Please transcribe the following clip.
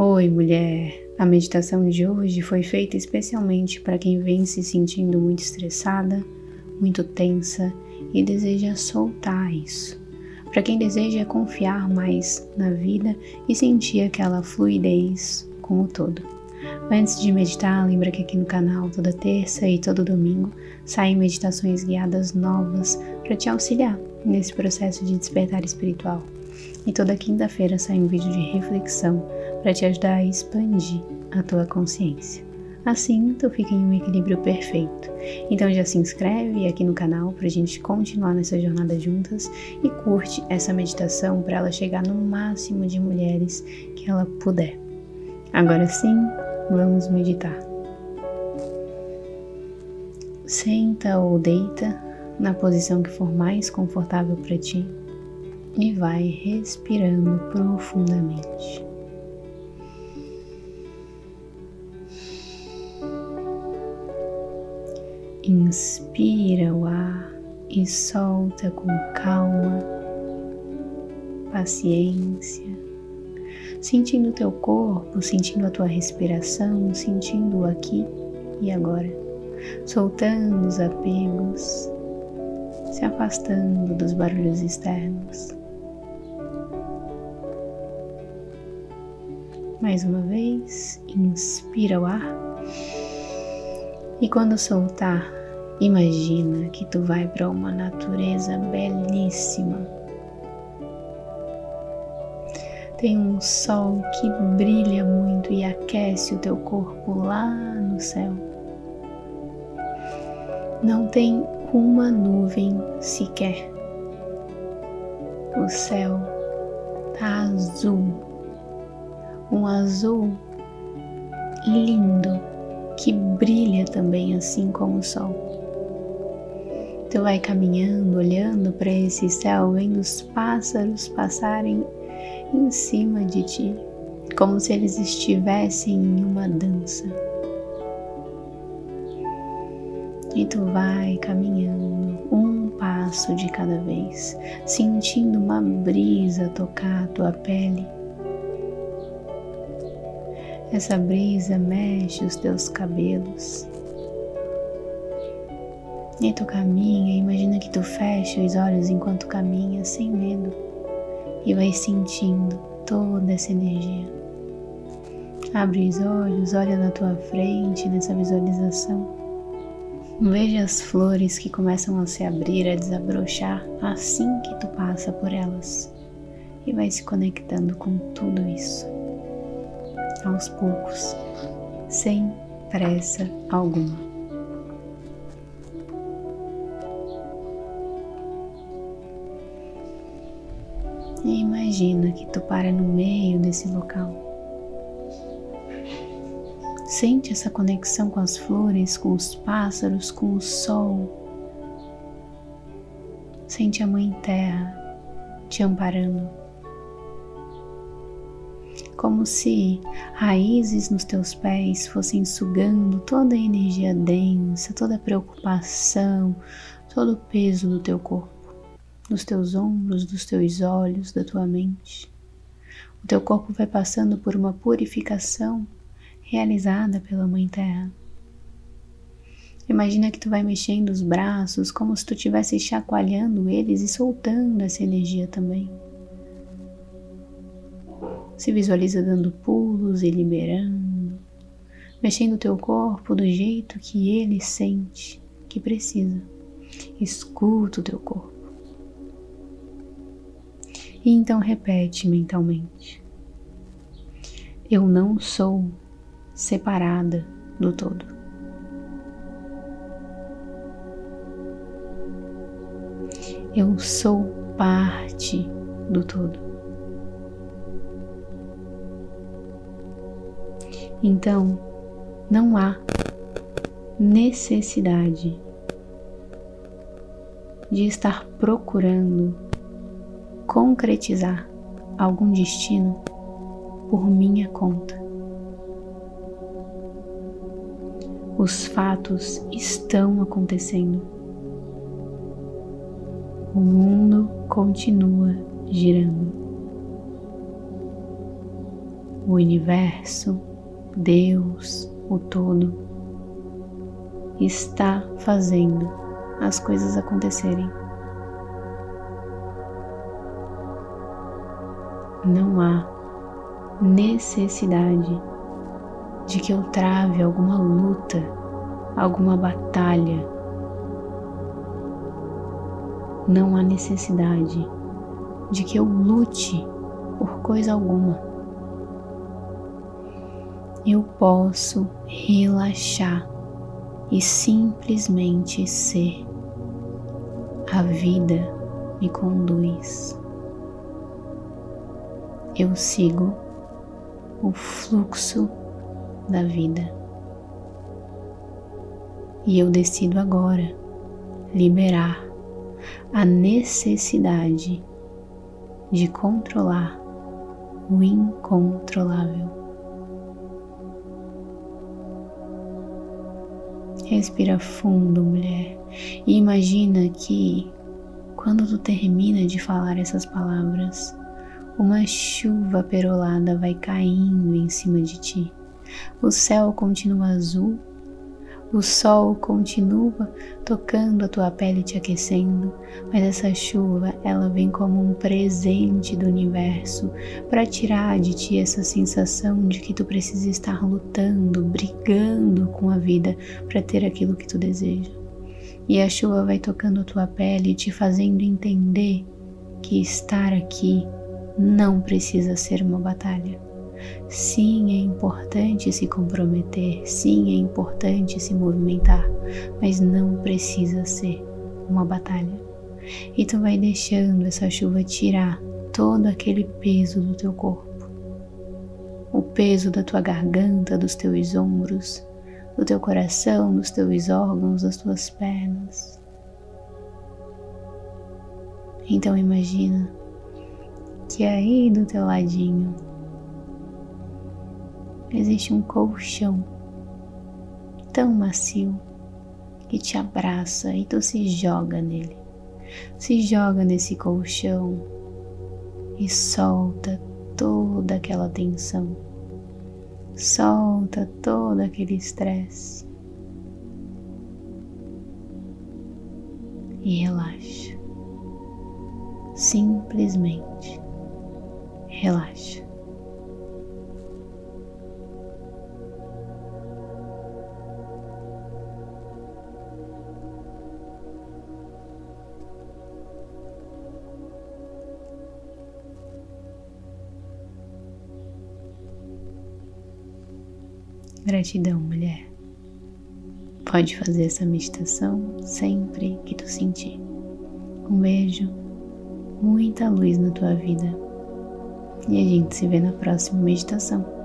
Oi, mulher! A meditação de hoje foi feita especialmente para quem vem se sentindo muito estressada, muito tensa e deseja soltar isso. Para quem deseja confiar mais na vida e sentir aquela fluidez com o todo. Antes de meditar, lembra que aqui no canal toda terça e todo domingo saem meditações guiadas novas para te auxiliar nesse processo de despertar espiritual. E toda quinta-feira sai um vídeo de reflexão para te ajudar a expandir a tua consciência. Assim, tu fica em um equilíbrio perfeito. Então já se inscreve aqui no canal para a gente continuar nessa jornada juntas e curte essa meditação para ela chegar no máximo de mulheres que ela puder. Agora sim, vamos meditar. Senta ou deita na posição que for mais confortável para ti e vai respirando profundamente. Inspira o ar e solta com calma, paciência, sentindo o teu corpo, sentindo a tua respiração, sentindo o aqui e agora, soltando os apegos, se afastando dos barulhos externos. Mais uma vez, inspira o ar. E quando soltar, imagina que tu vai para uma natureza belíssima. Tem um sol que brilha muito e aquece o teu corpo lá no céu. Não tem uma nuvem sequer. O céu tá azul, um azul lindo que brilha também assim como o sol. Tu vai caminhando, olhando para esse céu, vendo os pássaros passarem em cima de ti, como se eles estivessem em uma dança. E tu vai caminhando um passo de cada vez, sentindo uma brisa tocar a tua pele. Essa brisa mexe os teus cabelos. E tu caminha, imagina que tu fecha os olhos enquanto caminha sem medo e vai sentindo toda essa energia. Abre os olhos, olha na tua frente nessa visualização Veja as flores que começam a se abrir, a desabrochar assim que tu passa por elas e vai se conectando com tudo isso. Aos poucos, sem pressa alguma. E imagina que tu para no meio desse local Sente essa conexão com as flores, com os pássaros, com o sol. Sente a Mãe Terra te amparando. Como se raízes nos teus pés fossem sugando toda a energia densa, toda a preocupação, todo o peso do teu corpo, dos teus ombros, dos teus olhos, da tua mente. O teu corpo vai passando por uma purificação realizada pela Mãe Terra. Imagina que tu vai mexendo os braços como se tu estivesse chacoalhando eles e soltando essa energia também. Se visualiza dando pulos e liberando, mexendo o teu corpo do jeito que ele sente que precisa. Escuta o teu corpo. E então repete mentalmente: Eu não sou separada do todo. Eu sou parte do todo. Então, não há necessidade de estar procurando concretizar algum destino por minha conta. Os fatos estão acontecendo. O mundo continua girando. o universo, Deus, o todo, está fazendo as coisas acontecerem. Não há necessidade de que eu trave alguma luta, alguma batalha. Não há necessidade de que eu lute por coisa alguma eu posso relaxar e simplesmente ser. A vida me conduz. Eu sigo o fluxo da vida. E eu decido agora liberar a necessidade de controlar o incontrolável. Respira fundo, mulher, e imagina que quando tu termina de falar essas palavras, uma chuva perolada vai caindo em cima de ti. O céu continua azul o sol continua tocando a tua pele te aquecendo, mas essa chuva ela vem como um presente do universo para tirar de ti essa sensação de que tu precisa estar lutando, brigando com a vida para ter aquilo que tu deseja. E a chuva vai tocando a tua pele, te fazendo entender que estar aqui não precisa ser uma batalha Sim, é importante se comprometer, sim, é importante se movimentar, mas não precisa ser uma batalha. E tu vai deixando essa chuva tirar todo aquele peso do teu corpo. O peso da tua garganta, dos teus ombros, do teu coração, dos teus órgãos, das tuas pernas. Então imagina que aí do teu ladinho existe um colchão tão macio que te abraça e tu se joga nele. Se joga nesse colchão e solta toda aquela tensão. Solta todo aquele estresse. E relaxa. Simplesmente relaxa. Gratidão, mulher. Pode fazer essa meditação sempre que tu sentir. Um beijo, muita luz na tua vida. E a gente se vê na próxima meditação.